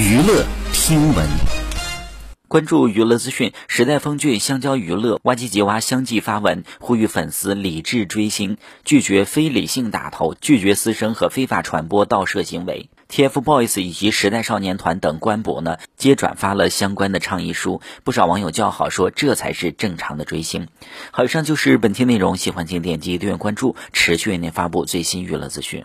娱乐听闻，关注娱乐资讯。时代峰峻香蕉娱乐挖机吉娃相继发文，呼吁粉丝理智追星，拒绝非理性打头，拒绝私生和非法传播盗摄行为。TFBOYS 以及时代少年团等官博呢，皆转发了相关的倡议书。不少网友叫好，说这才是正常的追星。好，以上就是本期内容，喜欢请点击订阅关注，持续为您发布最新娱乐资讯。